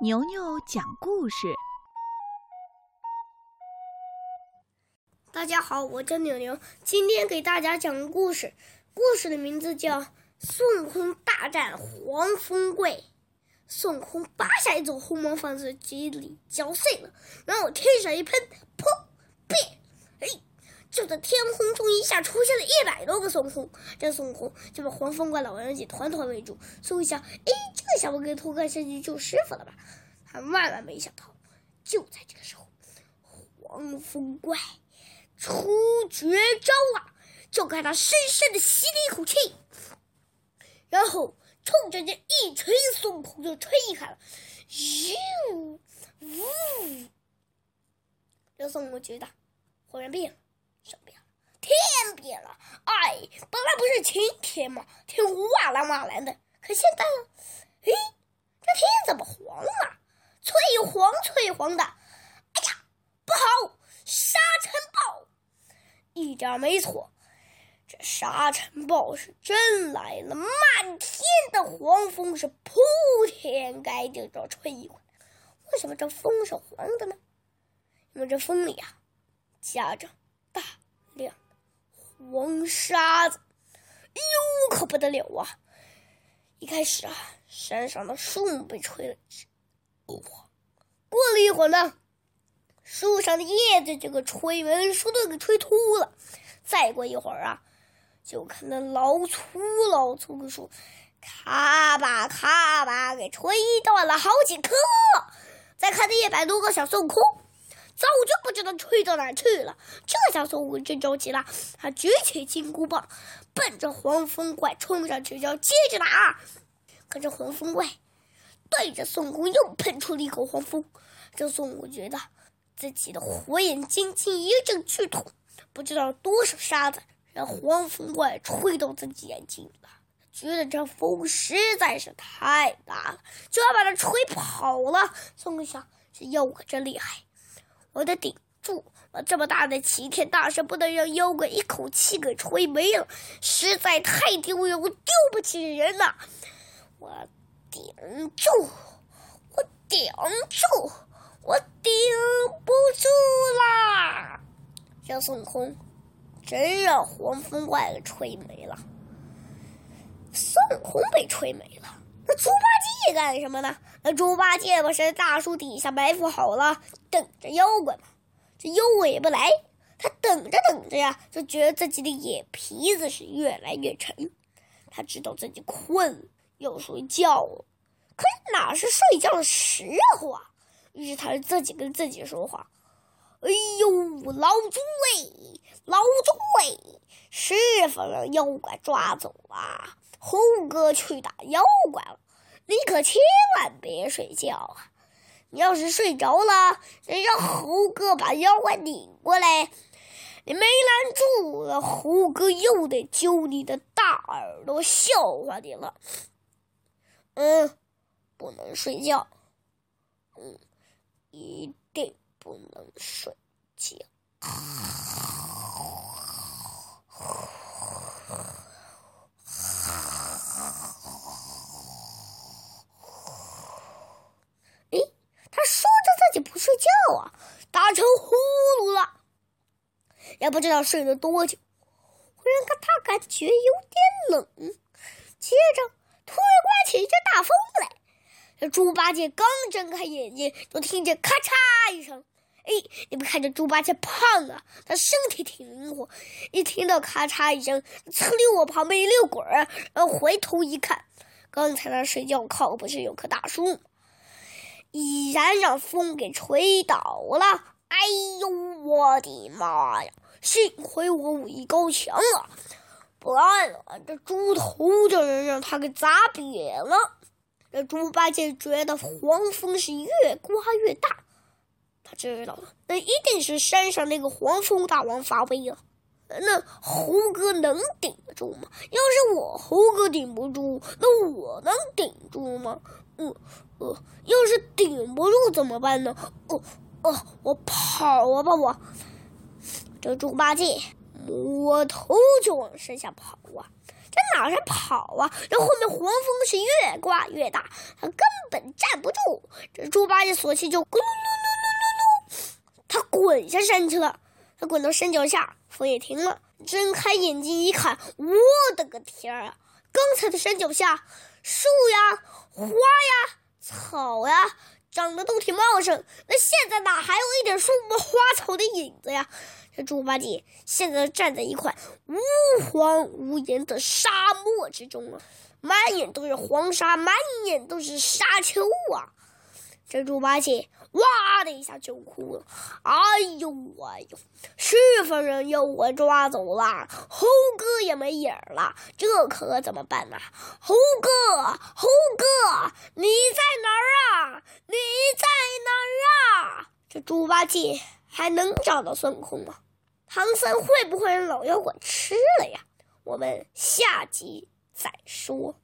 牛牛讲故事。大家好，我叫牛牛，今天给大家讲个故事。故事的名字叫《孙悟空大战黄风怪》。孙悟空拔下一座红毛房子，嘴里嚼碎了，然后天上一喷，噗，变，就在天空中一下出现了一百多个孙悟空。这孙悟空就把黄风怪老人给团团围住。孙悟空想，哎，这下我给偷看上去救师傅了吧？他万万没想到，就在这个时候，黄风怪出绝招了！就看他深深的吸了一口气，然后冲着这一群孙悟空就吹开了，咻，呜！这孙悟空觉得忽然变了，什么变了？天变了！哎，本来不是晴天吗？天瓦蓝瓦蓝的，可现在呢？哎，这天怎么黄了？翠黄翠黄的！哎呀，不好！沙尘暴！一点没错。这沙尘暴是真来了，漫天的黄风是铺天盖地的吹过来。为什么这风是黄的呢？因为这风里啊，夹着大量黄沙子。哎呦，可不得了啊！一开始啊，山上的树木被吹了一晃，过了一会儿呢，树上的叶子就给吹没，树都给吹秃了。再过一会儿啊。就看那老粗老粗的树，咔吧咔吧给吹断了好几棵。再看那一百多个小孙悟空，早就不知道吹到哪去了。这下孙悟空真着急了，他举起金箍棒，奔着黄风怪冲上去，要接着打。可这黄风怪对着孙悟空又喷出了一口黄风，这孙悟空觉得自己的火眼金睛一阵剧痛，不知道多少沙子。让黄风怪吹到自己眼睛了，觉得这风实在是太大了，就要把它吹跑了。孙悟空想：这妖怪真厉害，我得顶住。我这么大的齐天大圣，不能让妖怪一口气给吹没了，实在太丢人，我丢不起人呐！我顶住，我顶住，我顶不住啦！让孙悟空。真让黄风怪给吹没了，孙悟空被吹没了，那猪八戒干什么呢？猪八戒不是在大树底下埋伏好了，等着妖怪吗？这妖怪也不来，他等着等着呀，就觉得自己的眼皮子是越来越沉，他知道自己困，要睡觉了，可哪是睡觉的时候啊？于是他就自己跟自己说话。哎呦，老猪哎，老猪哎，师傅让妖怪抓走了，猴哥去打妖怪了，你可千万别睡觉啊！你要是睡着了，让猴哥把妖怪拧过来，你没拦住，那猴哥又得揪你的大耳朵笑话你了。嗯，不能睡觉。嗯，一定。不能睡觉。哎，他说着自己不睡觉啊，打成呼噜了，也不知道睡了多久。忽然，他感觉有点冷，接着突然刮起一阵大风来。这猪八戒刚睁开眼睛，就听见咔嚓一声。哎，你们看这猪八戒胖啊，他身体挺灵活。一听到咔嚓一声，噌溜往旁边一溜滚儿，然后回头一看，刚才他睡觉靠不是有棵大树吗？已然让风给吹倒了。哎呦，我的妈呀！幸亏我武艺高强啊，不然啊，这猪头就能让他给砸扁了。这猪八戒觉得黄风是越刮越大。他知道了，那一定是山上那个黄风大王发威了。那猴哥能顶得住吗？要是我猴哥顶不住，那我能顶住吗？呃呃，要是顶不住怎么办呢？哦哦，我跑吧我！这猪八戒摸头就往山下跑啊！这哪是跑啊？这后面黄风是越刮越大，他根本站不住。这猪八戒索性就咕噜噜噜噜噜噜，他滚下山去了，他滚到山脚下，风也停了。睁开眼睛一看，我的个天啊！刚才的山脚下，树呀、花呀、草呀，长得都挺茂盛。那现在哪还有一点树木花草的影子呀？这猪八戒现在站在一块无黄无岩的沙漠之中啊，满眼都是黄沙，满眼都是沙丘啊！这猪八戒哇的一下就哭了，哎呦哎呦，师傅人又我抓走了，猴哥也没影儿了，这可怎么办呢？猴哥，猴哥，你在哪儿啊？你在哪儿啊？这猪八戒还能找到孙悟空吗？唐僧会不会让老妖怪吃了呀？我们下集再说。